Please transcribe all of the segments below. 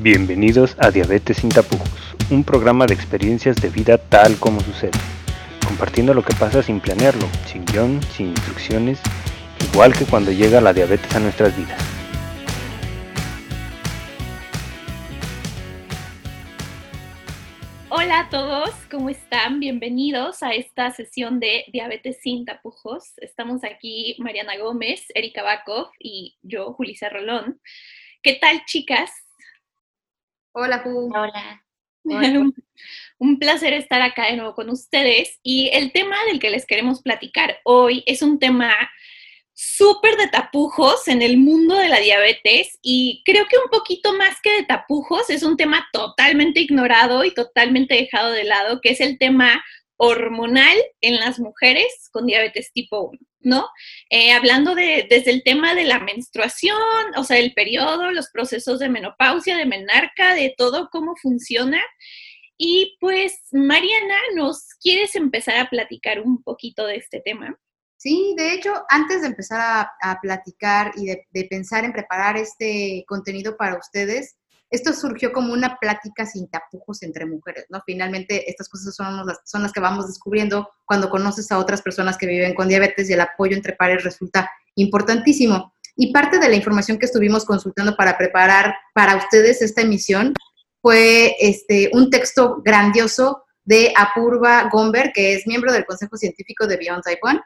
Bienvenidos a Diabetes sin tapujos, un programa de experiencias de vida tal como sucede, compartiendo lo que pasa sin planearlo, sin guion, sin instrucciones, igual que cuando llega la diabetes a nuestras vidas. Hola a todos, ¿cómo están? Bienvenidos a esta sesión de Diabetes sin tapujos. Estamos aquí Mariana Gómez, Erika Bakov y yo, Julissa Rolón. ¿Qué tal, chicas? Hola, Ju. Hola. Un, un placer estar acá de nuevo con ustedes. Y el tema del que les queremos platicar hoy es un tema súper de tapujos en el mundo de la diabetes y creo que un poquito más que de tapujos es un tema totalmente ignorado y totalmente dejado de lado, que es el tema hormonal en las mujeres con diabetes tipo 1, ¿no? Eh, hablando de, desde el tema de la menstruación, o sea, el periodo, los procesos de menopausia, de menarca, de todo cómo funciona. Y pues, Mariana, ¿nos quieres empezar a platicar un poquito de este tema? Sí, de hecho, antes de empezar a, platicar y de, pensar en preparar este contenido para ustedes, esto surgió como una plática sin tapujos entre mujeres, ¿no? Finalmente, estas cosas son las, que vamos descubriendo cuando conoces a otras personas que viven con diabetes y el apoyo entre pares resulta importantísimo. Y parte de la información que estuvimos consultando para preparar para ustedes esta emisión fue este, un texto grandioso de Apurva Gomber, que es miembro del Consejo Científico de Beyond Type 1,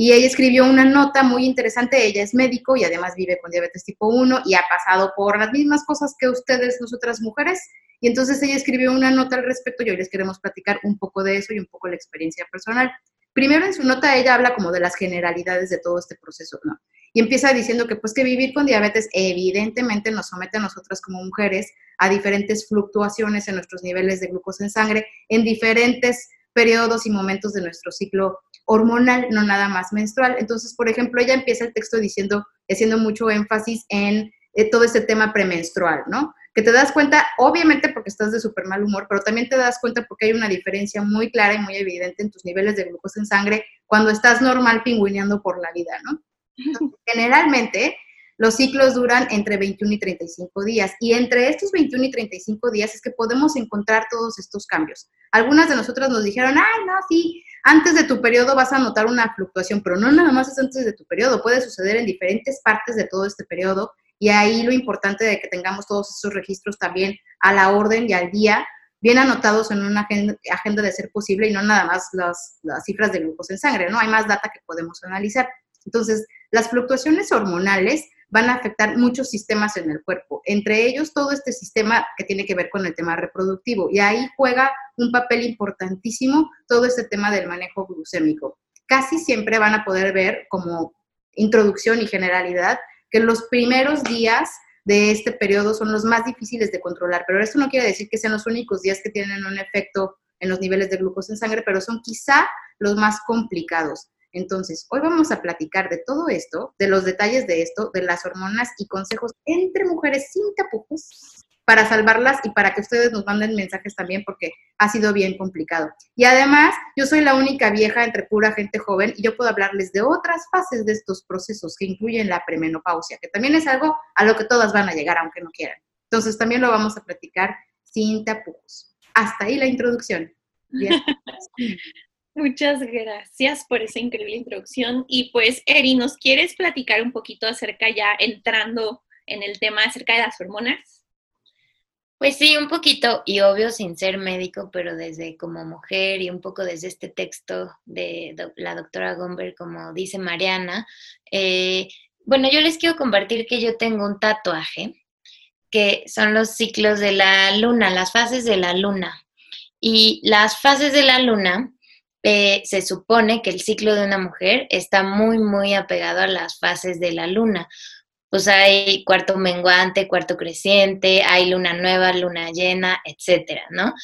y ella escribió una nota muy interesante, ella es médico y además vive con diabetes tipo 1 y ha pasado por las mismas cosas que ustedes, nosotras mujeres, y entonces ella escribió una nota al respecto y hoy les queremos platicar un poco de eso y un poco la experiencia personal. Primero en su nota ella habla como de las generalidades de todo este proceso, ¿no? Y empieza diciendo que pues que vivir con diabetes evidentemente nos somete a nosotras como mujeres a diferentes fluctuaciones en nuestros niveles de glucosa en sangre, en diferentes periodos y momentos de nuestro ciclo hormonal, no nada más menstrual. Entonces, por ejemplo, ella empieza el texto diciendo, haciendo mucho énfasis en eh, todo este tema premenstrual, ¿no? Que te das cuenta, obviamente porque estás de súper mal humor, pero también te das cuenta porque hay una diferencia muy clara y muy evidente en tus niveles de glucosa en sangre cuando estás normal pingüineando por la vida, ¿no? Entonces, generalmente, los ciclos duran entre 21 y 35 días y entre estos 21 y 35 días es que podemos encontrar todos estos cambios. Algunas de nosotras nos dijeron, ay, no, sí, antes de tu periodo vas a notar una fluctuación, pero no nada más es antes de tu periodo, puede suceder en diferentes partes de todo este periodo y ahí lo importante de que tengamos todos esos registros también a la orden y al día, bien anotados en una agenda, de ser posible y no nada más las, las cifras de glucosa en sangre, ¿no? Hay más data que podemos analizar. Entonces, las fluctuaciones hormonales van a afectar muchos sistemas en el cuerpo, entre ellos todo este sistema que tiene que ver con el tema reproductivo. Y ahí juega un papel importantísimo todo este tema del manejo glucémico. Casi siempre van a poder ver como introducción y generalidad que los primeros días de este periodo son los más difíciles de controlar, pero esto no quiere decir que sean los únicos días que tienen un efecto en los niveles de glucosa en sangre, pero son quizá los más complicados. Entonces, hoy vamos a platicar de todo esto, de los detalles de esto, de las hormonas y consejos entre mujeres sin tapujos para salvarlas y para que ustedes nos manden mensajes también porque ha sido bien complicado. Y además, yo soy la única vieja entre pura gente joven y yo puedo hablarles de otras fases de estos procesos que incluyen la premenopausia, que también es algo a lo que todas van a llegar aunque no quieran. Entonces, también lo vamos a platicar sin tapujos. Hasta ahí la introducción. Muchas gracias por esa increíble introducción. Y pues, Eri, ¿nos quieres platicar un poquito acerca ya entrando en el tema acerca de las hormonas? Pues sí, un poquito, y obvio sin ser médico, pero desde como mujer y un poco desde este texto de la doctora Gomber, como dice Mariana. Eh, bueno, yo les quiero compartir que yo tengo un tatuaje, que son los ciclos de la luna, las fases de la luna. Y las fases de la luna eh, se supone que el ciclo de una mujer está muy, muy apegado a las fases de la luna. Pues hay cuarto menguante, cuarto creciente, hay luna nueva, luna llena, etcétera, ¿no?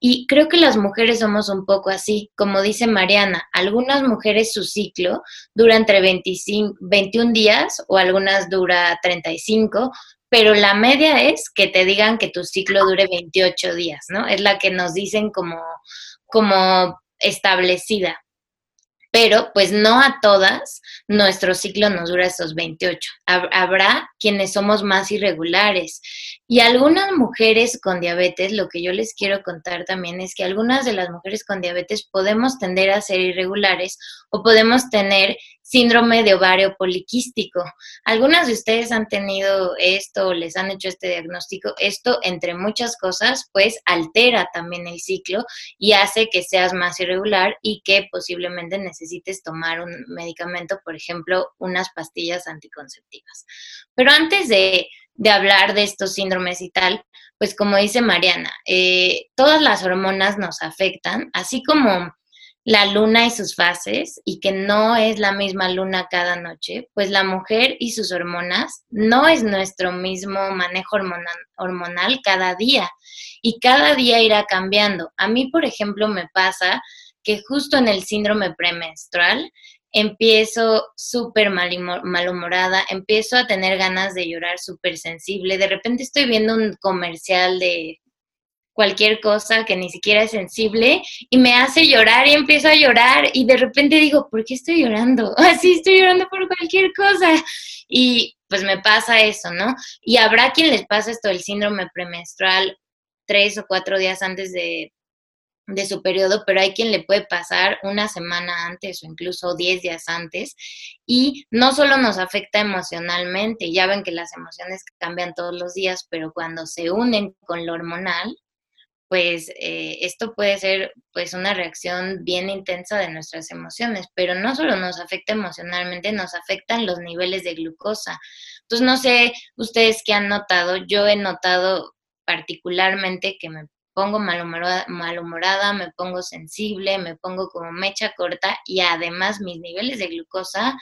Y creo que las mujeres somos un poco así, como dice Mariana, algunas mujeres su ciclo dura entre 25, 21 días o algunas dura 35, pero la media es que te digan que tu ciclo dure 28 días, ¿no? Es la que nos dicen como, como establecida. Pero pues no a todas nuestro ciclo nos dura esos 28. Habrá quienes somos más irregulares, Y algunas mujeres con diabetes, lo que yo les quiero contar también es que algunas de las mujeres con diabetes podemos tender a ser irregulares o podemos tener síndrome de ovario poliquístico. Algunas de ustedes han tenido esto o les han hecho este diagnóstico. Esto, entre muchas cosas, pues altera también el ciclo y hace que seas más irregular y que posiblemente necesites tomar un medicamento, por ejemplo, unas pastillas anticonceptivas. Pero antes de de hablar de estos síndromes y tal, pues como dice Mariana, eh, todas las hormonas nos afectan, así como la luna y sus fases, y que no es la misma luna cada noche, pues la mujer y sus hormonas no es nuestro mismo manejo hormonal, hormonal cada día, y cada día irá cambiando. A mí, por ejemplo, me pasa que justo en el síndrome premenstrual, empiezo súper malhumorada, empiezo a tener ganas de llorar súper sensible, de repente estoy viendo un comercial de cualquier cosa que ni siquiera es sensible y me hace llorar y empiezo a llorar y de repente digo, ¿por qué estoy llorando? Así estoy llorando por cualquier cosa. Y pues me pasa eso, ¿no? Y habrá quien les pasa esto el síndrome premenstrual tres o cuatro días antes de de su periodo, pero hay quien le puede pasar una semana antes o incluso 10 días antes y no solo nos afecta emocionalmente, ya ven que las emociones cambian todos los días, pero cuando se unen con lo hormonal, pues eh, esto puede ser pues una reacción bien intensa de nuestras emociones, pero no solo nos afecta emocionalmente, nos afectan los niveles de glucosa. Entonces, no sé ustedes qué han notado, yo he notado particularmente que me pongo malhumorada, malhumorada, me pongo sensible, me pongo como mecha corta y además mis niveles de glucosa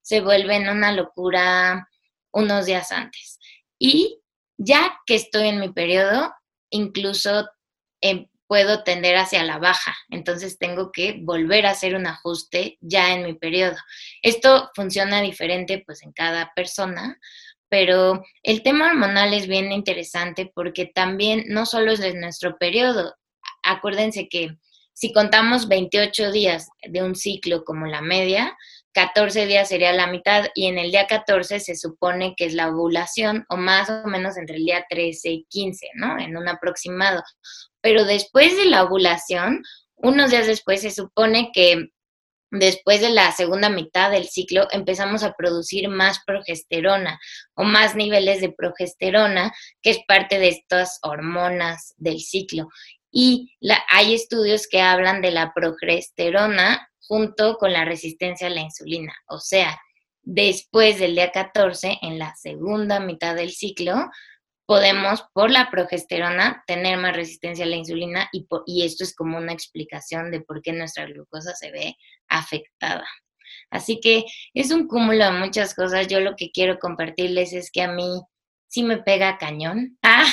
se vuelven una locura unos días antes. Y ya que estoy en mi periodo, incluso em, puedo tender hacia la baja, entonces tengo que volver a hacer un ajuste ya en mi periodo. Esto funciona diferente pues en cada persona, pero el tema hormonal es bien interesante porque también no solo es de nuestro periodo, acuérdense que si contamos 28 días de un ciclo como la media, 14 días sería la mitad y en el día 14 se supone que es la ovulación o más o menos entre el día 13 y 15, ¿no? En un aproximado. Pero después de la ovulación, unos días después se supone que después de la segunda mitad del ciclo empezamos a producir más progesterona o más niveles de progesterona, que es parte de estas hormonas del ciclo. Y hay estudios que hablan de la progesterona junto con la resistencia a la insulina. O sea, después del día 14, en la segunda mitad del ciclo, podemos, por la progesterona, tener más resistencia a la insulina y, esto es como una explicación de por qué nuestra glucosa se ve afectada. Así que es un cúmulo de muchas cosas. Yo lo que quiero compartirles es que a mí sí me pega cañón. Ah,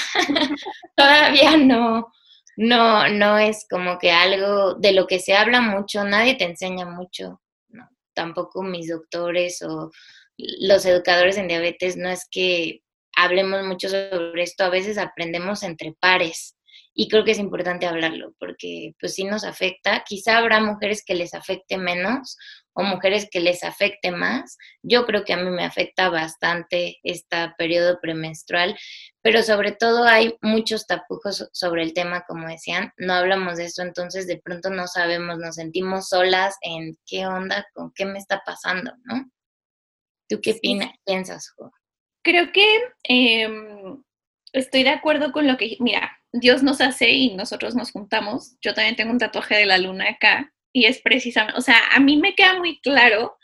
todavía no, no, no es como que algo de lo que se habla mucho, nadie te enseña mucho, no, tampoco mis doctores o los educadores en diabetes, no es que hablemos mucho sobre esto, a veces aprendemos entre pares y creo que es importante hablarlo porque pues sí nos afecta, quizá habrá mujeres que les afecte menos o mujeres que les afecte más. Yo creo que a mí me afecta bastante este periodo premenstrual, pero sobre todo hay muchos tapujos sobre el tema, como decían, no hablamos de eso, entonces de pronto no sabemos, nos sentimos solas en qué onda, con qué me está pasando, ¿no? ¿Tú qué piensas, Jo? Creo que em, estoy de acuerdo con lo que, mira, Dios nos hace y nosotros nos juntamos. Yo también tengo un tatuaje de la luna acá y es precisamente, o sea, a mí me queda muy claro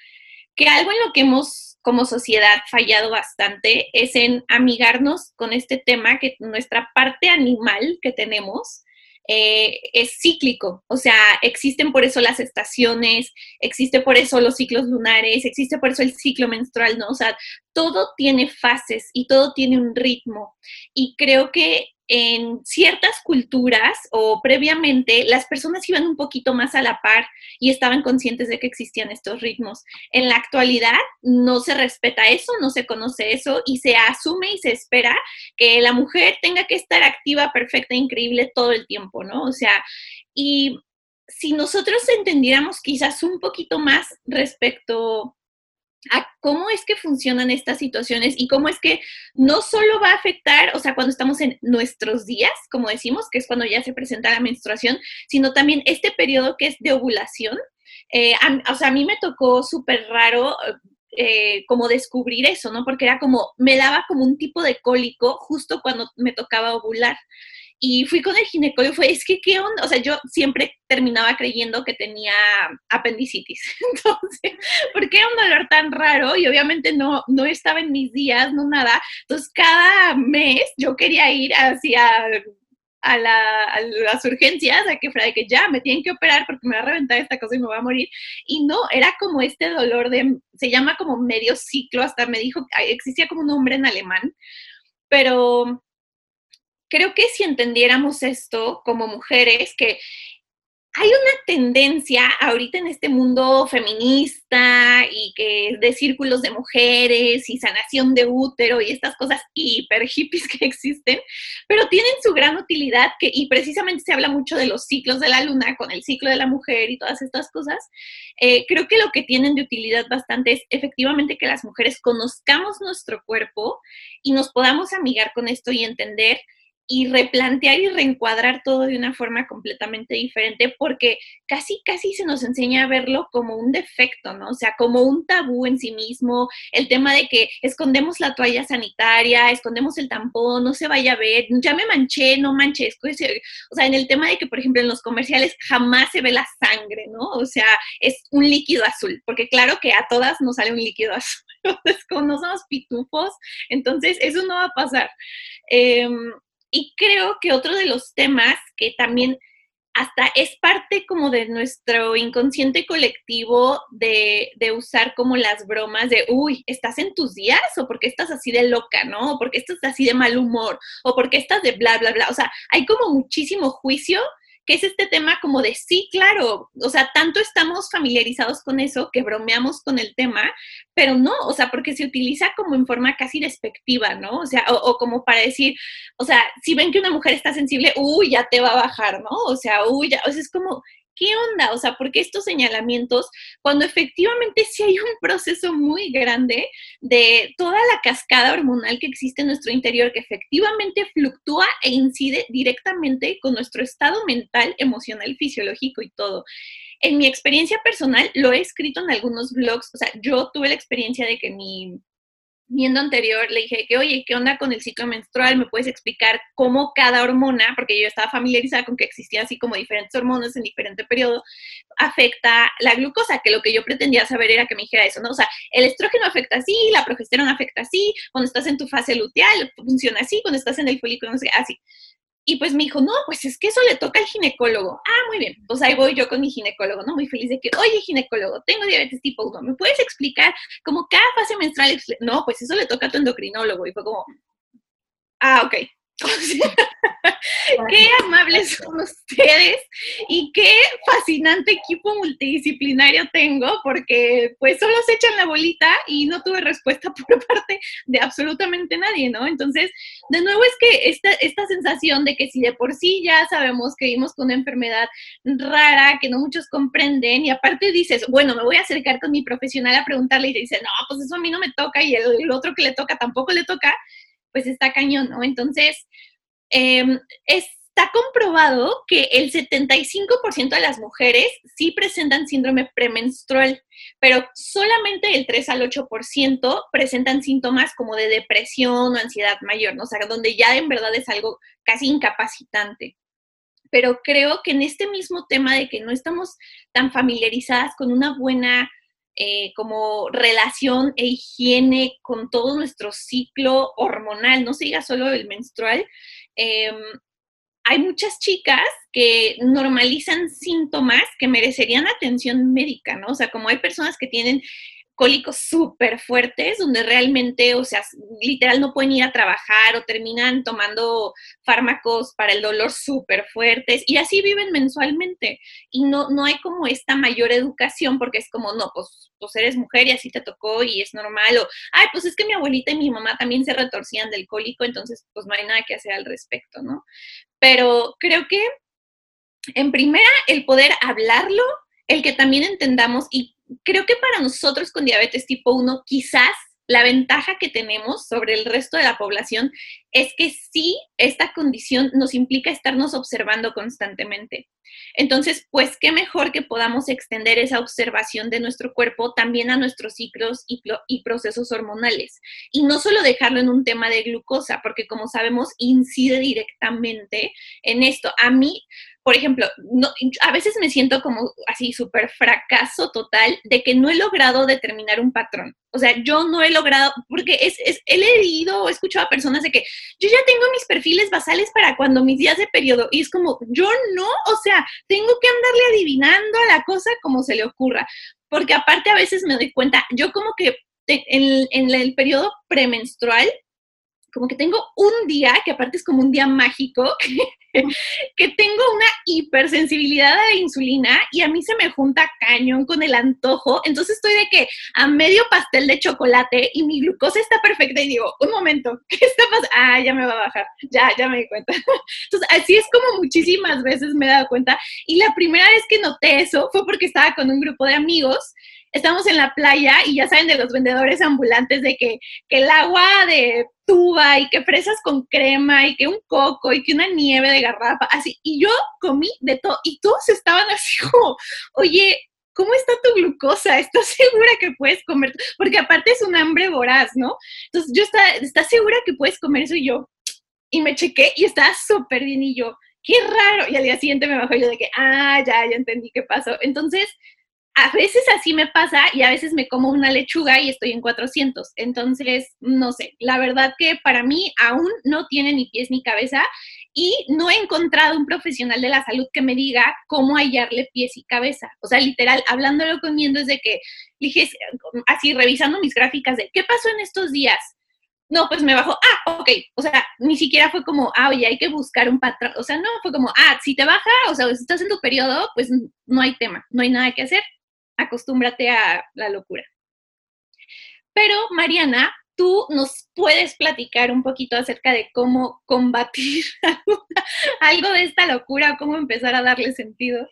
que algo en lo que hemos como sociedad fallado bastante es en amigarnos con este tema que nuestra parte animal que tenemos eh, es cíclico, o sea, existen por eso las estaciones, existe por eso los ciclos lunares, existe por eso el ciclo menstrual, ¿no? O sea, todo tiene fases y todo tiene un ritmo. Y creo que en ciertas culturas o previamente las personas iban un poquito más a la par y estaban conscientes de que existían estos ritmos. En la actualidad no se respeta eso, no se conoce eso y se asume y se espera que la mujer tenga que estar activa, perfecta, increíble todo el tiempo, ¿no? O sea, y si nosotros entendiéramos quizás un poquito más respecto a cómo es que funcionan estas situaciones y cómo es que no solo va a afectar, o sea, cuando estamos en nuestros días, como decimos, que es cuando ya se presenta la menstruación, sino también este periodo que es de ovulación. Eh, o sea, a mí me tocó súper raro eh, como descubrir eso, ¿no? Porque era como, me daba como un tipo de cólico justo cuando me tocaba ovular. Y fui con el ginecólogo y fue, es que, ¿qué onda? O sea, yo siempre terminaba creyendo que tenía apendicitis. Entonces, ¿por qué un dolor tan raro? Y obviamente no, no estaba en mis días, no nada. Entonces, cada mes yo quería ir hacia a, las urgencias, a que, de que ya me tienen que operar porque me va a reventar esta cosa y me va a morir. Y no, era como este dolor de, se llama como medio ciclo, hasta me dijo, existía como un nombre en alemán, pero creo que si entendiéramos esto como mujeres, que hay una tendencia ahorita en este mundo feminista y que de círculos de mujeres y sanación de útero y estas cosas hiper hippies que existen, pero tienen su gran utilidad que, y precisamente se habla mucho de los ciclos de la luna con el ciclo de la mujer y todas estas cosas. Eh, creo que lo que tienen de utilidad bastante es efectivamente que las mujeres conozcamos nuestro cuerpo y nos podamos amigar con esto y entender y replantear y reencuadrar todo de una forma completamente diferente porque casi, casi se nos enseña a verlo como un defecto, ¿no? O sea, como un tabú en sí mismo, el tema de que escondemos la toalla sanitaria, escondemos el tampón, no se vaya a ver, ya me manché, no manches, o sea, en el tema de que, por ejemplo, en los comerciales jamás se ve la sangre, ¿no? O sea, es un líquido azul, porque claro que a todas nos sale un líquido azul, como no somos pitufos, entonces eso no va a pasar. Em, y creo que otro de los temas que también hasta es parte como de nuestro inconsciente colectivo de, de, usar como las bromas de, uy, ¿estás en tus días? ¿O porque estás así de loca, no? ¿O porque estás así de mal humor? ¿O porque estás de bla, bla, bla? O sea, hay como muchísimo juicio que es este tema como de sí, claro, o sea, tanto estamos familiarizados con eso que bromeamos con el tema, pero no, o sea, porque se utiliza como en forma casi despectiva, ¿no? O sea, o, como para decir, o sea, si ven que una mujer está sensible, uy, ya te va a bajar, ¿no? O sea, uy, ya, o sea, es como, ¿qué onda? O sea, ¿por qué estos señalamientos cuando efectivamente sí hay un proceso muy grande de toda la cascada hormonal que existe en nuestro interior que efectivamente fluctúa e incide directamente con nuestro estado mental, emocional, fisiológico y todo? En mi experiencia personal, lo he escrito en algunos blogs, o sea, yo tuve la experiencia de que mi viendo anterior, le dije que, oye, ¿qué onda con el ciclo menstrual? ¿Me puedes explicar cómo cada hormona, porque yo estaba familiarizada con que existían así como diferentes hormonas en diferente periodo, afecta la glucosa? Que lo que yo pretendía saber era que me dijera eso, ¿no? O sea, el estrógeno afecta así, la progesterona afecta así, cuando estás en tu fase luteal funciona así, cuando estás en el folículo, no sé, así. Y pues me dijo, no, pues es que eso le toca al ginecólogo. Ah, muy bien. Pues ahí voy yo con mi ginecólogo, ¿no? Muy feliz de que, oye, ginecólogo, tengo diabetes tipo 1. ¿Me puedes explicar cómo cada fase menstrual? No, pues eso le toca a tu endocrinólogo. Y fue como, ah, ok. qué amables son ustedes y qué fascinante equipo multidisciplinario tengo porque pues solo se echan la bolita y no tuve respuesta por parte de absolutamente nadie, ¿no? Entonces, de nuevo es que esta, esta sensación de que si de por sí ya sabemos que vivimos con una enfermedad rara que no muchos comprenden y aparte dices, bueno, me voy a acercar con mi profesional a preguntarle y te dice, no, pues eso a mí no me toca y el otro que le toca tampoco le toca, pues está cañón, ¿no? Entonces, em, está comprobado que el 75% de las mujeres sí presentan síndrome premenstrual, pero solamente el 3 al 8% presentan síntomas como de depresión o ansiedad mayor, ¿no? O sea, donde ya en verdad es algo casi incapacitante. Pero creo que en este mismo tema de que no estamos tan familiarizadas con una buena eh, como relación e higiene con todo nuestro ciclo hormonal, no se diga solo el menstrual, em, hay muchas chicas que normalizan síntomas que merecerían atención médica, ¿no? O sea, como hay personas que tienen cólicos súper fuertes, donde realmente, o sea, literal no pueden ir a trabajar o terminan tomando fármacos para el dolor súper fuertes y así viven mensualmente. Y no, no hay como esta mayor educación porque es como, no, pues, pues eres mujer y así te tocó y es normal. O, ay, pues es que mi abuelita y mi mamá también se retorcían del cólico, entonces pues no hay nada que hacer al respecto, ¿no? Pero creo que en primera, el poder hablarlo el que también entendamos, y creo que para nosotros con diabetes tipo 1, quizás la ventaja que tenemos sobre el resto de la población es que sí, esta condición nos implica estarnos observando constantemente. Entonces, pues qué mejor que podamos extender esa observación de nuestro cuerpo también a nuestros ciclos y, procesos hormonales. Y no solo dejarlo en un tema de glucosa, porque como sabemos, incide directamente en esto. A mí, por ejemplo, a veces me siento como así súper fracaso total de que no he logrado determinar un patrón. O sea, yo no he logrado, porque es, he leído o he escuchado a personas de que yo ya tengo mis perfiles basales para cuando mis días de periodo, y es como, yo no, o sea, tengo que andarle adivinando a la cosa como se le ocurra, porque aparte a veces me doy cuenta, yo como que en, en el periodo premenstrual, como que tengo un día, que aparte es como un día mágico, que tengo una hipersensibilidad a la insulina y a mí se me junta cañón con el antojo. Entonces estoy de que a medio pastel de chocolate y mi glucosa está perfecta y digo, un momento, ¿qué está pasando? Ah, ya me va a bajar, ya, ya me di cuenta. Entonces así es como muchísimas veces me he dado cuenta. Y la primera vez que noté eso fue porque estaba con un grupo de amigos estamos en la playa y ya saben de los vendedores ambulantes de que, que, el agua de tuba y que fresas con crema y que un coco y que una nieve de garrafa, así. Y yo comí de todo y todos estaban así como, oye, ¿cómo está tu glucosa? ¿Estás segura que puedes comer? Porque aparte es un hambre voraz, ¿no? Entonces yo estaba, ¿estás segura que puedes comer eso? Y yo, y me chequé y estaba súper bien y yo, qué raro. Y al día siguiente me bajó yo de que, ah, ya, ya entendí qué pasó. Entonces, a veces así me pasa y a veces me como una lechuga y estoy en 400. Entonces, no sé, la verdad que para mí aún no tiene ni pies ni cabeza y no he encontrado un profesional de la salud que me diga cómo hallarle pies y cabeza. O sea, literal, hablándolo conmigo desde que dije, así revisando mis gráficas de qué pasó en estos días. No, pues me bajó, ah, ok, o sea, ni siquiera fue como, ah, oye, hay que buscar un patrón, o sea, no, fue como, ah, si te baja, o sea, si estás en tu periodo, pues no hay tema, no hay nada que hacer, acostúmbrate a la locura. Pero, Mariana, tú nos puedes platicar un poquito acerca de cómo combatir algo de esta locura, cómo empezar a darle sentido.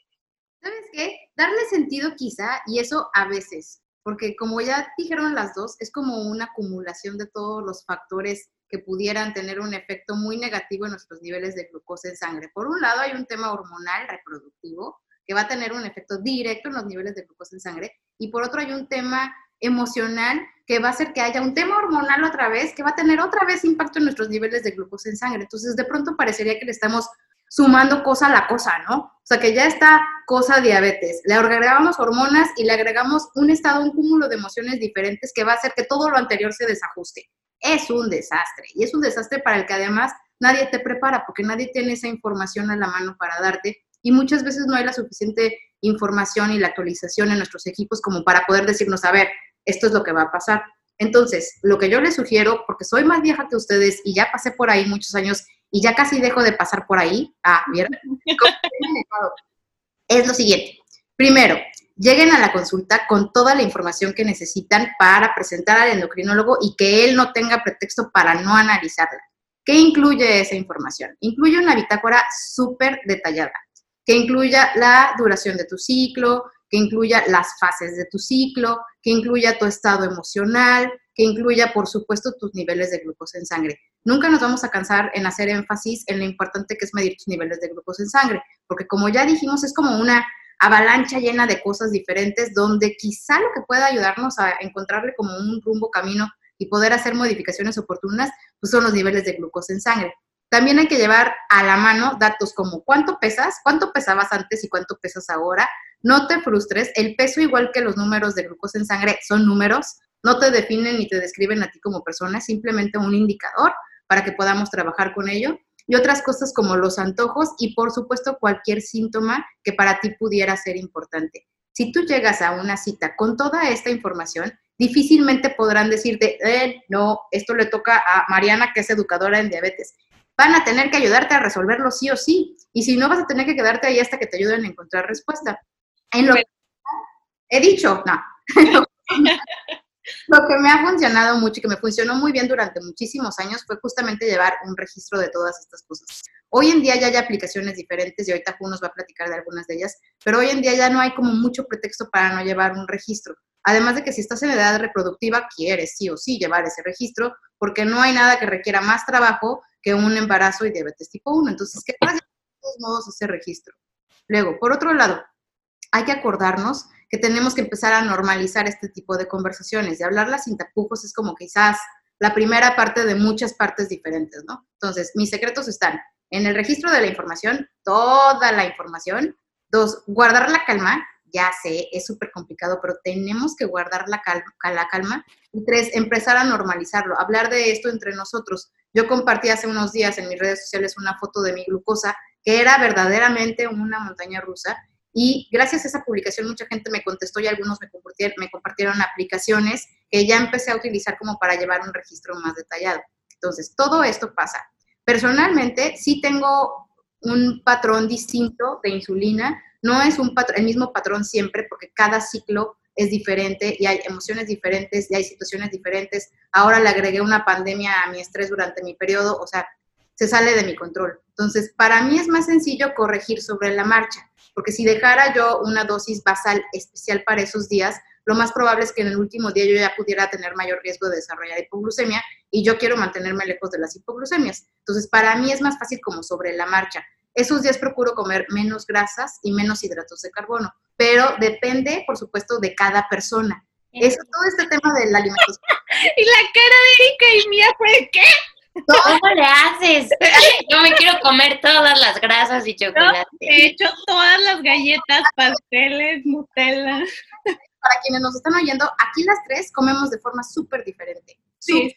¿Sabes qué? Darle sentido quizá, y eso a veces, porque como ya dijeron las dos, es como una acumulación de todos los factores que pudieran tener un efecto muy negativo en nuestros niveles de glucosa en sangre. Por un lado hay un tema hormonal reproductivo, que va a tener un efecto directo en los niveles de glucosa en sangre. Y por otro hay un tema emocional que va a hacer que haya un tema hormonal otra vez, que va a tener otra vez impacto en nuestros niveles de glucosa en sangre. Entonces, de pronto parecería que le estamos sumando cosa a la cosa, ¿no? O sea, que ya está cosa diabetes. Le agregamos hormonas y le agregamos un estado, un cúmulo de emociones diferentes que va a hacer que todo lo anterior se desajuste. Es un desastre. Y es un desastre para el que además nadie te prepara, porque nadie tiene esa información a la mano para darte y muchas veces no hay la suficiente información y la actualización en nuestros equipos como para poder decirnos, a ver, esto es lo que va a pasar. Entonces, lo que yo les sugiero, porque soy más vieja que ustedes y ya pasé por ahí muchos años y ya casi dejo de pasar por ahí, ah, ¿vieron? es lo siguiente. Primero, lleguen a la consulta con toda la información que necesitan para presentar al endocrinólogo y que él no tenga pretexto para no analizarla. ¿Qué incluye esa información? Incluye una bitácora súper detallada que incluya la duración de tu ciclo, que incluya las fases de tu ciclo, que incluya tu estado emocional, que incluya, por supuesto, tus niveles de glucosa en sangre. Nunca nos vamos a cansar en hacer énfasis en lo importante que es medir tus niveles de glucosa en sangre, porque como ya dijimos, es como una avalancha llena de cosas diferentes donde quizá lo que pueda ayudarnos a encontrarle como un rumbo camino y poder hacer modificaciones oportunas, pues son los niveles de glucosa en sangre. También hay que llevar a la mano datos como cuánto pesas, cuánto pesabas antes y cuánto pesas ahora. No te frustres, el peso igual que los números de glucosa en sangre son números, no te definen ni te describen a ti como persona, es simplemente un indicador para que podamos trabajar con ello. Y otras cosas como los antojos y por supuesto cualquier síntoma que para ti pudiera ser importante. Si tú llegas a una cita con toda esta información, difícilmente podrán decirte, eh, no, esto le toca a Mariana, que es educadora en diabetes van a tener que ayudarte a resolverlo sí o sí. Y si no, vas a tener que quedarte ahí hasta que te ayuden a encontrar respuesta. En lo que he dicho, no. lo que me ha funcionado mucho y que me funcionó muy bien durante muchísimos años fue justamente llevar un registro de todas estas cosas. Hoy en día ya hay aplicaciones diferentes y ahorita Ju nos va a platicar de algunas de ellas, pero hoy en día ya no hay como mucho pretexto para no llevar un registro. Además de que si estás en edad reproductiva, quieres sí o sí llevar ese registro, porque no hay nada que requiera más trabajo que un embarazo y diabetes tipo 1. Entonces, ¿qué pasa de todos modos ese registro? Luego, por otro lado, hay que acordarnos que tenemos que empezar a normalizar este tipo de conversaciones. Y hablarlas sin tapujos es como quizás la primera parte de muchas partes diferentes, ¿no? Entonces, mis secretos están en el registro de la información, toda la información. Dos, guardar la calma. Ya sé, es súper complicado, pero tenemos que guardar la calma, calma. Y tres, empezar a normalizarlo, hablar de esto entre nosotros. Yo compartí hace unos días en mis redes sociales una foto de mi glucosa, que era verdaderamente una montaña rusa. Y gracias a esa publicación mucha gente me contestó y algunos me compartieron, me compartieron aplicaciones que ya empecé a utilizar como para llevar un registro más detallado. Entonces, todo esto pasa. Personalmente, sí tengo un patrón distinto de insulina. No es un el mismo patrón siempre porque cada ciclo es diferente y hay emociones diferentes y hay situaciones diferentes. Ahora le agregué una pandemia a mi estrés durante mi periodo, o sea, se sale de mi control. Entonces, para mí es más sencillo corregir sobre la marcha, porque si dejara yo una dosis basal especial para esos días, lo más probable es que en el último día yo ya pudiera tener mayor riesgo de desarrollar hipoglucemia y yo quiero mantenerme lejos de las hipoglucemias. Entonces, para mí es más fácil como sobre la marcha. Esos días procuro comer menos grasas y menos hidratos de carbono, pero depende, por supuesto, de cada persona. Es todo este tema de la alimentación. y la cara de Erika y mía fue ¿qué? ¿Cómo le haces? Yo me quiero comer todas las grasas y chocolate. he hecho todas las galletas, pasteles, Nutella para quienes nos están oyendo, aquí las tres comemos de forma súper diferente. Sí,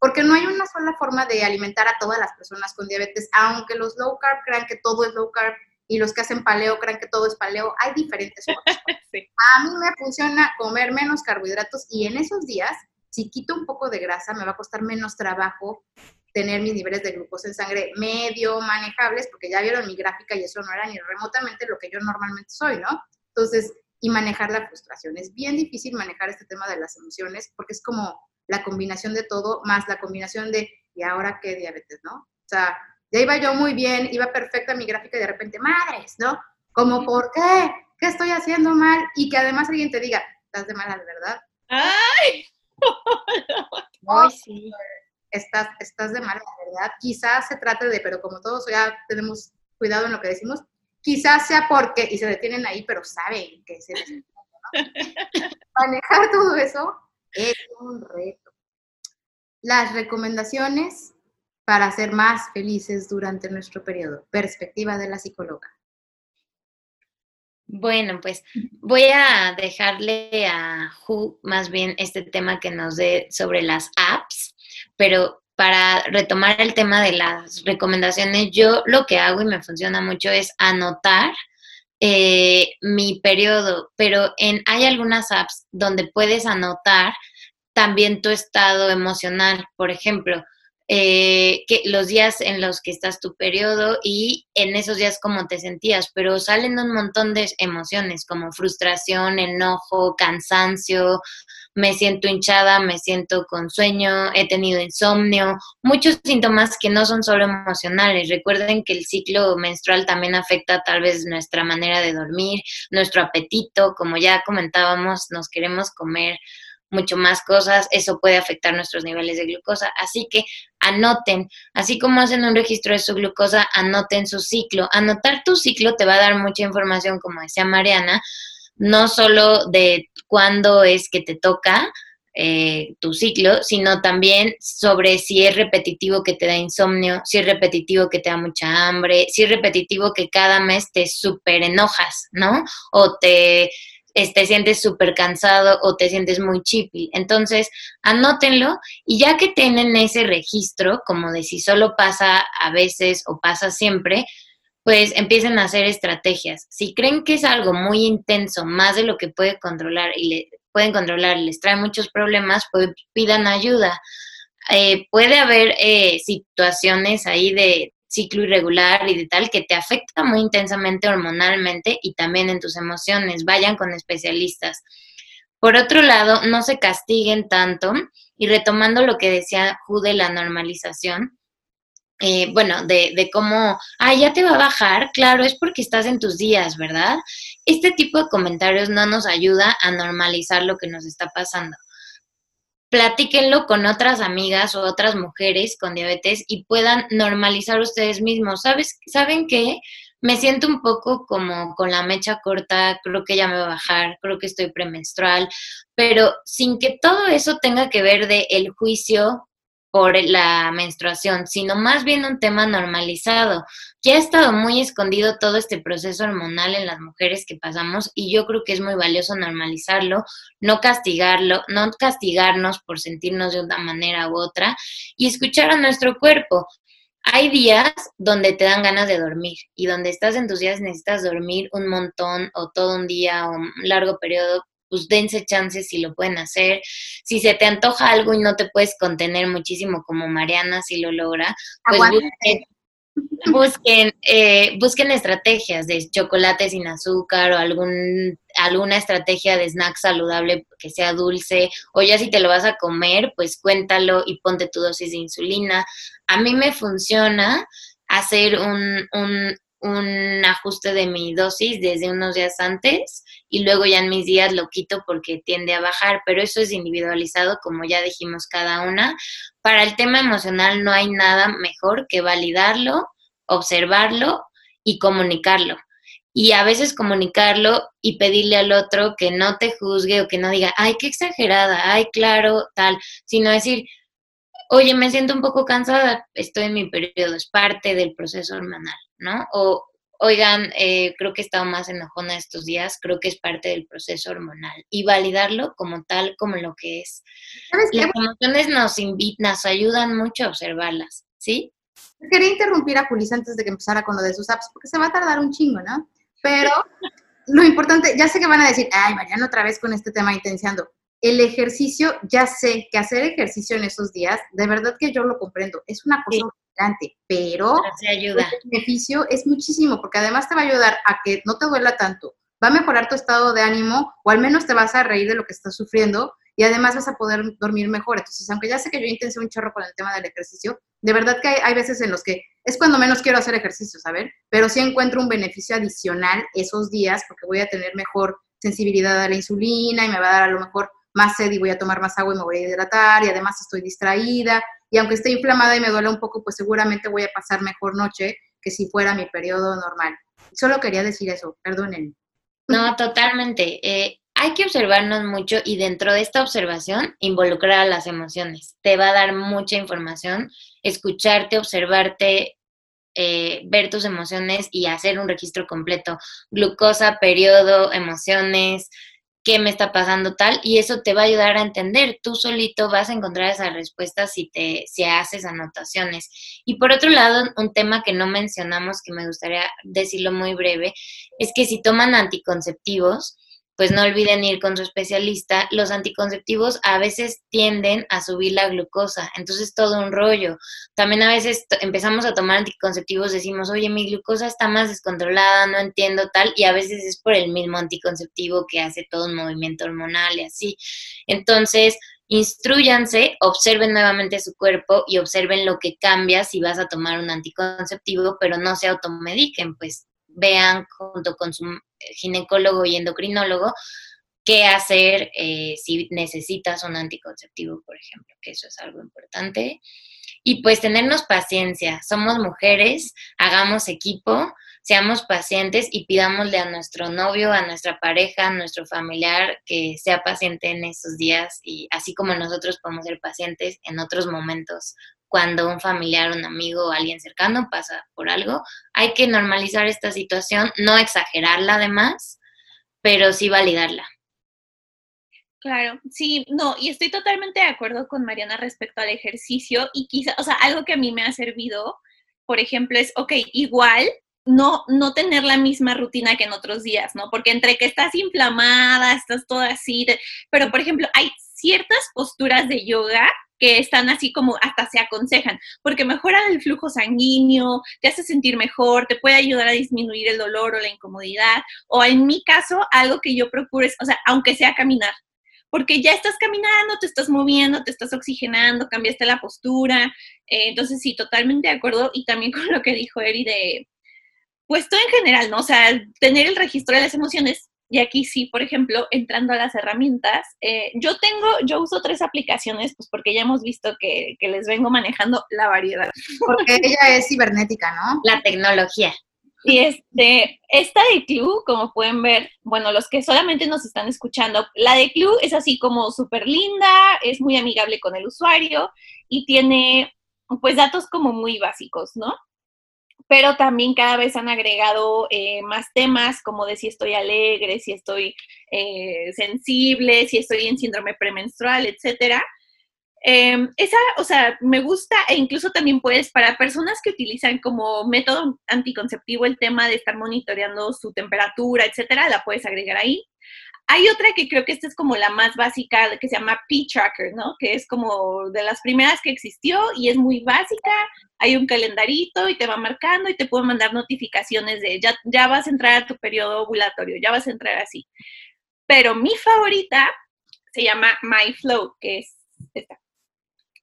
Porque no hay una sola forma de alimentar a todas las personas con diabetes, aunque los low carb crean que todo es low carb y los que hacen paleo crean que todo es paleo, hay diferentes formas. A mí me funciona comer menos carbohidratos y en esos días, si quito un poco de grasa, me va a costar menos trabajo tener mis niveles de glucosa en sangre medio manejables, porque ya vieron mi gráfica y eso no era ni remotamente lo que yo normalmente soy, ¿no? Entonces, y manejar la frustración. Es bien difícil manejar este tema de las emociones porque es como la combinación de todo más la combinación de, ¿y ahora qué diabetes, no? O sea, ya iba yo muy bien, iba perfecta mi gráfica y de repente, madres, ¿no? Como, ¿por qué? ¿Qué estoy haciendo mal? Y que además alguien te diga, estás de malas, ¿verdad? ¡Ay! Ay, sí. Estás, estás de malas, ¿verdad? Quizás se trate de, pero como todos ya tenemos cuidado en lo que decimos, Quizás sea porque, y se detienen ahí, pero saben que se les... Manejar todo eso es un reto. Las recomendaciones para ser más felices durante nuestro periodo. Perspectiva de la psicóloga. Bueno, pues voy a dejarle a Ju más bien este tema que nos dé sobre las apps, pero para retomar el tema de las recomendaciones, yo lo que hago y me funciona mucho es anotar eh, mi periodo, pero en, hay algunas apps donde puedes anotar también tu estado emocional, por ejemplo, eh, que los días en los que estás tu periodo y en esos días cómo te sentías, pero salen un montón de emociones como frustración, enojo, cansancio, me siento hinchada, me siento con sueño, he tenido insomnio, muchos síntomas que no son solo emocionales. Recuerden que el ciclo menstrual también afecta tal vez nuestra manera de dormir, nuestro apetito, como ya comentábamos, nos queremos comer mucho más cosas, eso puede afectar nuestros niveles de glucosa. Así que anoten, así como hacen un registro de su glucosa, anoten su ciclo. Anotar tu ciclo te va a dar mucha información, como decía Mariana, no solo de cuándo es que te toca eh, tu ciclo, sino también sobre si es repetitivo que te da insomnio, si es repetitivo que te da mucha hambre, si es repetitivo que cada mes te súper enojas, ¿no? O te, te sientes súper cansado o te sientes muy chippy. Entonces, anótenlo y ya que tienen ese registro, como de si solo pasa a veces o pasa siempre, pues empiecen a hacer estrategias. Si creen que es algo muy intenso, más de lo que puede controlar y le, pueden controlar les trae muchos problemas, pues pidan ayuda. Eh, puede haber eh, situaciones ahí de ciclo irregular y de tal que te afecta muy intensamente hormonalmente y también en tus emociones. Vayan con especialistas. Por otro lado, no se castiguen tanto y retomando lo que decía Jude, la normalización, eh, bueno, de, cómo, ah, ya te va a bajar, claro, es porque estás en tus días, ¿verdad? Este tipo de comentarios no nos ayuda a normalizar lo que nos está pasando. Platíquenlo con otras amigas o otras mujeres con diabetes y puedan normalizar ustedes mismos. ¿Sabes? ¿Saben qué? Me siento un poco como con la mecha corta, creo que ya me va a bajar, creo que estoy premenstrual, pero sin que todo eso tenga que ver de el juicio por la menstruación, sino más bien un tema normalizado, que ha estado muy escondido todo este proceso hormonal en las mujeres que pasamos y yo creo que es muy valioso normalizarlo, no castigarlo, no castigarnos por sentirnos de una manera u otra y escuchar a nuestro cuerpo. Hay días donde te dan ganas de dormir y donde estás en tus días necesitas dormir un montón o todo un día o un largo periodo pues dense chances si lo pueden hacer. Si se te antoja algo y no te puedes contener muchísimo como Mariana si lo logra, pues busquen, eh, busquen, estrategias de chocolate sin azúcar o algún, alguna estrategia de snack saludable que sea dulce o ya si te lo vas a comer, pues cuéntalo y ponte tu dosis de insulina. A mí me funciona hacer un, un, un ajuste de mi dosis desde unos días antes y luego ya en mis días lo quito porque tiende a bajar, pero eso es individualizado como ya dijimos cada una. Para el tema emocional no hay nada mejor que validarlo, observarlo y comunicarlo. Y a veces comunicarlo y pedirle al otro que no te juzgue o que no diga, ay, qué exagerada, ay, claro, tal, sino decir, oye, me siento un poco cansada, estoy en mi periodo, es parte del proceso hormonal, ¿no? O, oigan, eh, creo que he estado más enojona estos días, creo que es parte del proceso hormonal y validarlo como tal, como lo que es. Las emociones nos invitan, nos ayudan mucho a observarlas, ¿sí? Quería interrumpir a Julis antes de que empezara con lo de sus apps, porque se va a tardar un chingo, ¿no? Pero lo importante, ya sé que van a decir, ay, Mariana, otra vez con este tema intenciando el ejercicio, ya sé que hacer ejercicio en esos días, de verdad que yo lo comprendo, es una cosa importante, pero el beneficio es muchísimo, porque además te va a ayudar a que no te duela tanto, va a mejorar tu estado de ánimo, o al menos te vas a reír de lo que estás sufriendo, y además vas a poder dormir mejor. Entonces, aunque ya sé que yo intenté un chorro con el tema del ejercicio, de verdad que hay, hay veces en los que es cuando menos quiero hacer ejercicio, ¿saber? Pero sí encuentro un beneficio adicional esos días, porque voy a tener mejor sensibilidad a la insulina y me va a dar a lo mejor más sed y voy a tomar más agua y me voy a hidratar y además estoy distraída y aunque esté inflamada y me duele un poco, pues seguramente voy a pasar mejor noche que si fuera mi periodo normal. Solo quería decir eso, perdonen. No, totalmente. Eh, hay que observarnos mucho y dentro de esta observación involucrar a las emociones. Te va a dar mucha información, escucharte, observarte, eh, ver tus emociones y hacer un registro completo. Glucosa, periodo, emociones, qué me está pasando tal, y eso te va a ayudar a entender. Tú solito vas a encontrar esas respuestas si, te, si haces anotaciones. Y por otro lado, un tema que no mencionamos, que me gustaría decirlo muy breve, es que si toman anticonceptivos, pues no olviden ir con su especialista. Los anticonceptivos a veces tienden a subir la glucosa, entonces todo un rollo. También a veces empezamos a tomar anticonceptivos, decimos, oye, mi glucosa está más descontrolada, no entiendo tal, y a veces es por el mismo anticonceptivo que hace todo un movimiento hormonal y así. Entonces, instruyanse, observen nuevamente su cuerpo y observen lo que cambia si vas a tomar un anticonceptivo, pero no se automediquen, pues vean junto con su ginecólogo y endocrinólogo qué hacer eh, si necesitas un anticonceptivo, por ejemplo, que eso es algo importante. Y pues tenernos paciencia, somos mujeres, hagamos equipo, seamos pacientes y pidámosle a nuestro novio, a nuestra pareja, a nuestro familiar que sea paciente en esos días y así como nosotros podemos ser pacientes en otros momentos cuando un familiar, un amigo o alguien cercano pasa por algo. Hay que normalizar esta situación, no exagerarla además, pero sí validarla. Claro, sí, no, y estoy totalmente de acuerdo con Mariana respecto al ejercicio y quizá, o sea, algo que a mí me ha servido, por ejemplo, es, ok, igual no, no tener la misma rutina que en otros días, ¿no? Porque entre que estás inflamada, estás toda así, pero por ejemplo, hay ciertas posturas de yoga que están así como hasta se aconsejan, porque mejora el flujo sanguíneo, te hace sentir mejor, te puede ayudar a disminuir el dolor o la incomodidad, o en mi caso, algo que yo procuro o sea, aunque sea caminar, porque ya estás caminando, te estás moviendo, te estás oxigenando, cambiaste la postura. Eh, entonces, sí, totalmente de acuerdo. Y también con lo que dijo Eri de, pues todo en general, ¿no? O sea, tener el registro de las emociones. Y aquí sí, por ejemplo, entrando a las herramientas, eh, yo tengo, yo uso tres aplicaciones, pues porque ya hemos visto que, que les vengo manejando la variedad. Porque ella es cibernética, ¿no? La tecnología. Y este, esta de Clue, como pueden ver, bueno, los que solamente nos están escuchando, la de Clue es así como súper linda, es muy amigable con el usuario y tiene pues datos como muy básicos, ¿no? Pero también cada vez han agregado eh, más temas como de si estoy alegre, si estoy eh, sensible, si estoy en síndrome premenstrual, etcétera. Em, esa, o sea, me gusta e incluso también puedes, para personas que utilizan como método anticonceptivo el tema de estar monitoreando su temperatura, etcétera, la puedes agregar ahí. Hay otra que creo que esta es como la más básica, que se llama P-Tracker, ¿no? Que es como de las primeras que existió y es muy básica. Hay un calendarito y te va marcando y te puede mandar notificaciones de ya, ya vas a entrar a tu periodo ovulatorio, ya vas a entrar así. Pero mi favorita se llama My Flow, que es esta.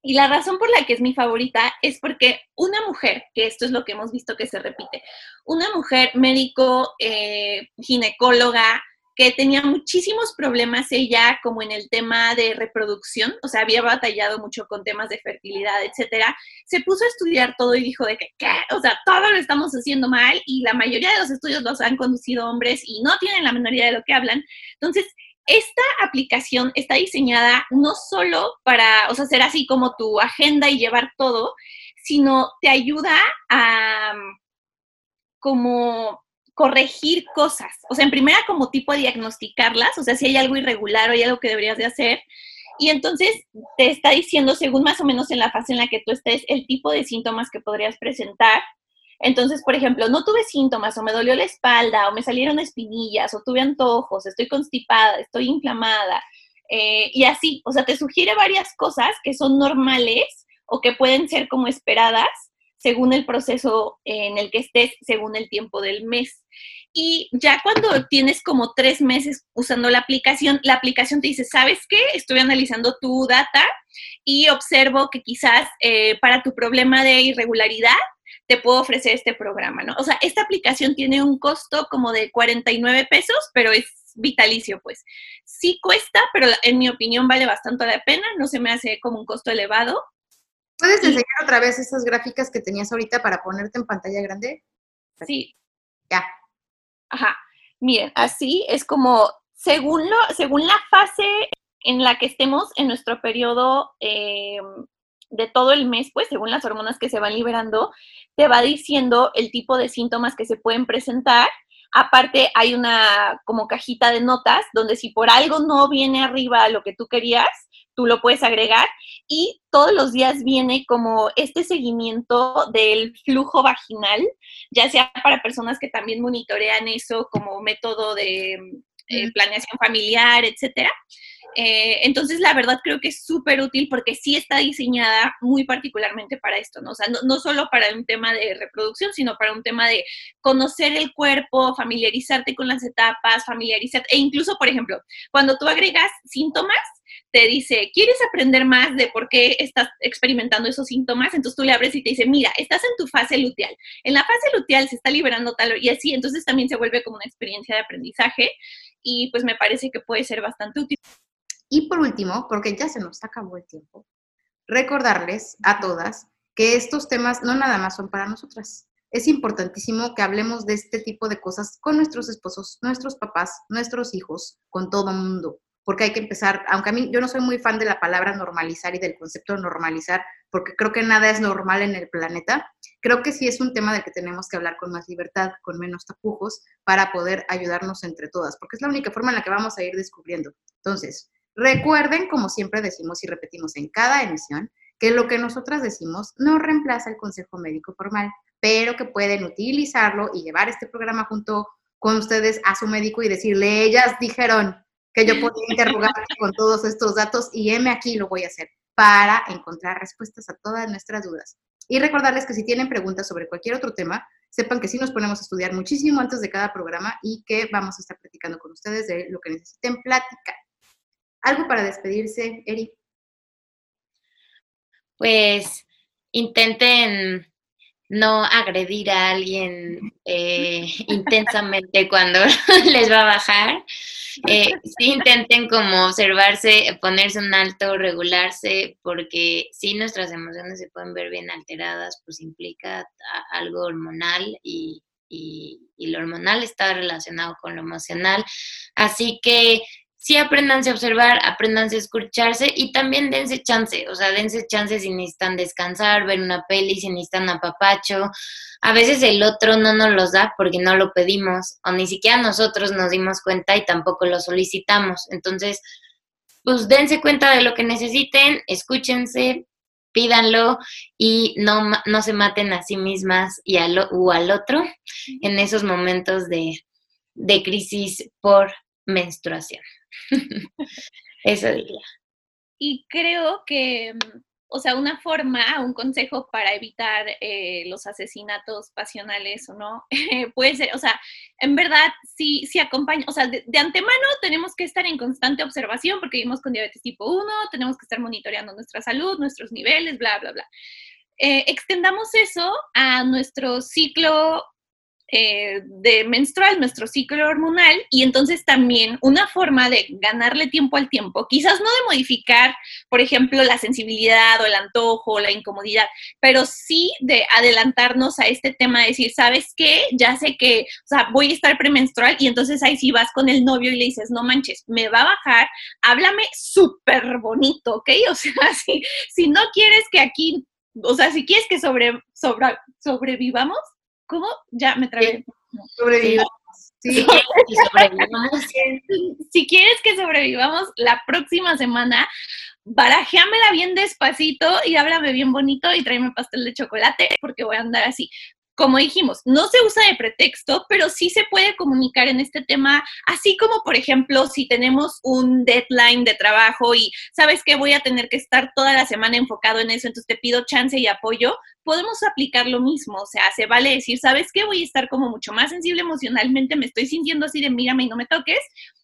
Y la razón por la que es mi favorita es porque una mujer, que esto es lo que hemos visto que se repite, una mujer médico, eh, ginecóloga, que tenía muchísimos problemas ella como en el tema de reproducción, o sea, había batallado mucho con temas de fertilidad, etcétera, se puso a estudiar todo y dijo de que, ¿qué? O sea, todo lo estamos haciendo mal y la mayoría de los estudios los han conducido hombres y no tienen la menor idea de lo que hablan. Entonces, esta aplicación está diseñada no solo para, o sea, ser así como tu agenda y llevar todo, sino te ayuda a como corregir cosas. O sea, en primera como tipo diagnosticarlas, o sea, si hay algo irregular o hay algo que deberías de hacer. Y entonces te está diciendo, según más o menos en la fase en la que tú estés, el tipo de síntomas que podrías presentar entonces, por ejemplo, no tuve síntomas o me dolió la espalda o me salieron espinillas o tuve antojos, estoy constipada, estoy inflamada eh, y así, o sea, te sugiere varias cosas que son normales o que pueden ser como esperadas según el proceso en el que estés, según el tiempo del mes. Y ya cuando tienes como tres meses usando la aplicación, la aplicación te dice, ¿sabes qué? Estoy analizando tu data y observo que quizás eh, para tu problema de irregularidad te puedo ofrecer este programa, ¿no? O sea, esta aplicación tiene un costo como de 49 pesos, pero es vitalicio, pues. Sí cuesta, pero en mi opinión vale bastante la pena, no se me hace como un costo elevado. ¿Puedes enseñar otra vez esas gráficas que tenías ahorita para ponerte en pantalla grande? Sí. Ya. Ajá. Miren, así es como, según, lo, según la fase en la que estemos en nuestro periodo eh, de todo el mes, pues según las hormonas que se van liberando, te va diciendo el tipo de síntomas que se pueden presentar. Aparte hay una como cajita de notas donde si por algo no viene arriba lo que tú querías, tú lo puedes agregar y todos los días viene como este seguimiento del flujo vaginal, ya sea para personas que también monitorean eso como método de eh, planeación familiar, etcétera. Eh, entonces, la verdad creo que es súper útil porque sí está diseñada muy particularmente para esto, ¿no? O sea, no, solo para un tema de reproducción, sino para un tema de conocer el cuerpo, familiarizarte con las etapas, familiarizarte, e incluso, por ejemplo, cuando tú agregas síntomas, te dice, ¿quieres aprender más de por qué estás experimentando esos síntomas? Entonces tú le abres y te dice, mira, estás en tu fase luteal. En la fase luteal se está liberando tal y así, entonces también se vuelve como una experiencia de aprendizaje y pues me parece que puede ser bastante útil. Y por último, porque ya se nos acabó el tiempo, recordarles a todas que estos temas no nada más son para nosotras. Es importantísimo que hablemos de este tipo de cosas con nuestros esposos, nuestros papás, nuestros hijos, con todo el mundo, porque hay que empezar, aunque a mí yo no soy muy fan de la palabra normalizar y del concepto de normalizar, porque creo que nada es normal en el planeta, creo que sí es un tema del que tenemos que hablar con más libertad, con menos tapujos, para poder ayudarnos entre todas, porque es la única forma en la que vamos a ir descubriendo. Entonces, Recuerden, como siempre decimos y repetimos en cada emisión, que lo que nosotras decimos no reemplaza el consejo médico formal, pero que pueden utilizarlo y llevar este programa junto con ustedes a su médico y decirle, ellas dijeron que yo podía interrogarte con todos estos datos y heme aquí lo voy a hacer para encontrar respuestas a todas nuestras dudas. Y recordarles que si tienen preguntas sobre cualquier otro tema, sepan que sí nos ponemos a estudiar muchísimo antes de cada programa y que vamos a estar platicando con ustedes de lo que necesiten platicar. Algo para despedirse, Eri. Pues intenten no agredir a alguien eh, intensamente cuando les va a bajar. Eh, sí intenten como observarse, ponerse un alto, regularse, porque si nuestras emociones se pueden ver bien alteradas, pues implica algo hormonal y, y, y lo hormonal está relacionado con lo emocional. Así que sí apréndanse a observar, apréndanse a escucharse y también dense chance, o sea, dense chance si necesitan descansar, ver una peli, si necesitan apapacho. A veces el otro no nos los da porque no lo pedimos o ni siquiera nosotros nos dimos cuenta y tampoco lo solicitamos. Entonces, pues dense cuenta de lo que necesiten, escúchense, pídanlo y no, no se maten a sí mismas y al, o al otro en esos momentos de, de crisis por menstruación. Eso diría. Y creo que, mm, o sea, una forma, un consejo para evitar eh, los asesinatos pasionales o no, puede ser, o sea, en verdad, sí, sí acompaña, o sea, de, antemano tenemos que estar en constante observación porque vivimos con diabetes tipo 1, tenemos que estar monitoreando nuestra salud, nuestros niveles, bla, bla, bla. Eh, extendamos eso a nuestro ciclo eh, de menstrual, nuestro ciclo hormonal, y entonces también una forma de ganarle tiempo al tiempo, quizás no de modificar, por ejemplo, la sensibilidad o el antojo o la incomodidad, pero sí de adelantarnos a este tema, de decir, ¿sabes qué? Ya sé que, o sea, voy a estar premenstrual y entonces ahí sí vas con el novio y le dices, no manches, me va a bajar, háblame súper bonito, ¿ok? O sea, si, si no quieres que aquí, o sea, si quieres que sobre, sobre, sobrevivamos, ¿Cómo? Ya me trae. Sobrevivamos. Sí. Si quieres que sobrevivamos la próxima semana, barajéamela bien despacito y háblame bien bonito y tráeme pastel de chocolate porque voy a andar así como dijimos, no se usa de pretexto, pero sí se puede comunicar en este tema, así como, por ejemplo, si tenemos un deadline de trabajo y sabes que voy a tener que estar toda la semana enfocado en eso, entonces te pido chance y apoyo, podemos aplicar lo mismo, o sea, se vale decir, sabes que voy a estar como mucho más sensible emocionalmente, me estoy sintiendo así de mírame y no me toques,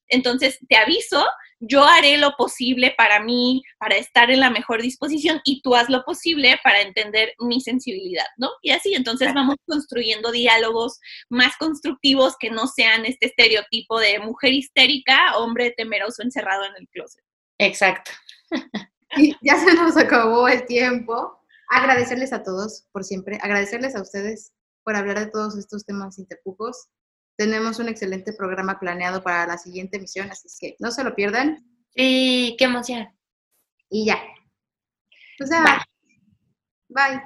entonces, te aviso, yo haré lo posible para mí, para estar en la mejor disposición y tú haz lo posible para entender mi sensibilidad, ¿no? Y así, entonces vamos construyendo diálogos más constructivos que no sean este estereotipo de mujer histérica, hombre temeroso encerrado en el closet. Exacto. Y ya se nos acabó el tiempo. Agradecerles a todos por siempre, agradecerles a ustedes por hablar de todos estos temas interpujos tenemos un excelente programa planeado para la siguiente emisión, así que no se lo pierdan. Y qué emoción. Y ya. O sea, bye.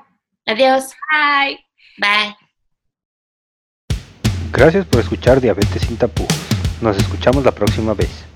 Adiós. Bye. Bye. Gracias por escuchar Diabetes sin tapujos. Nos escuchamos la próxima vez.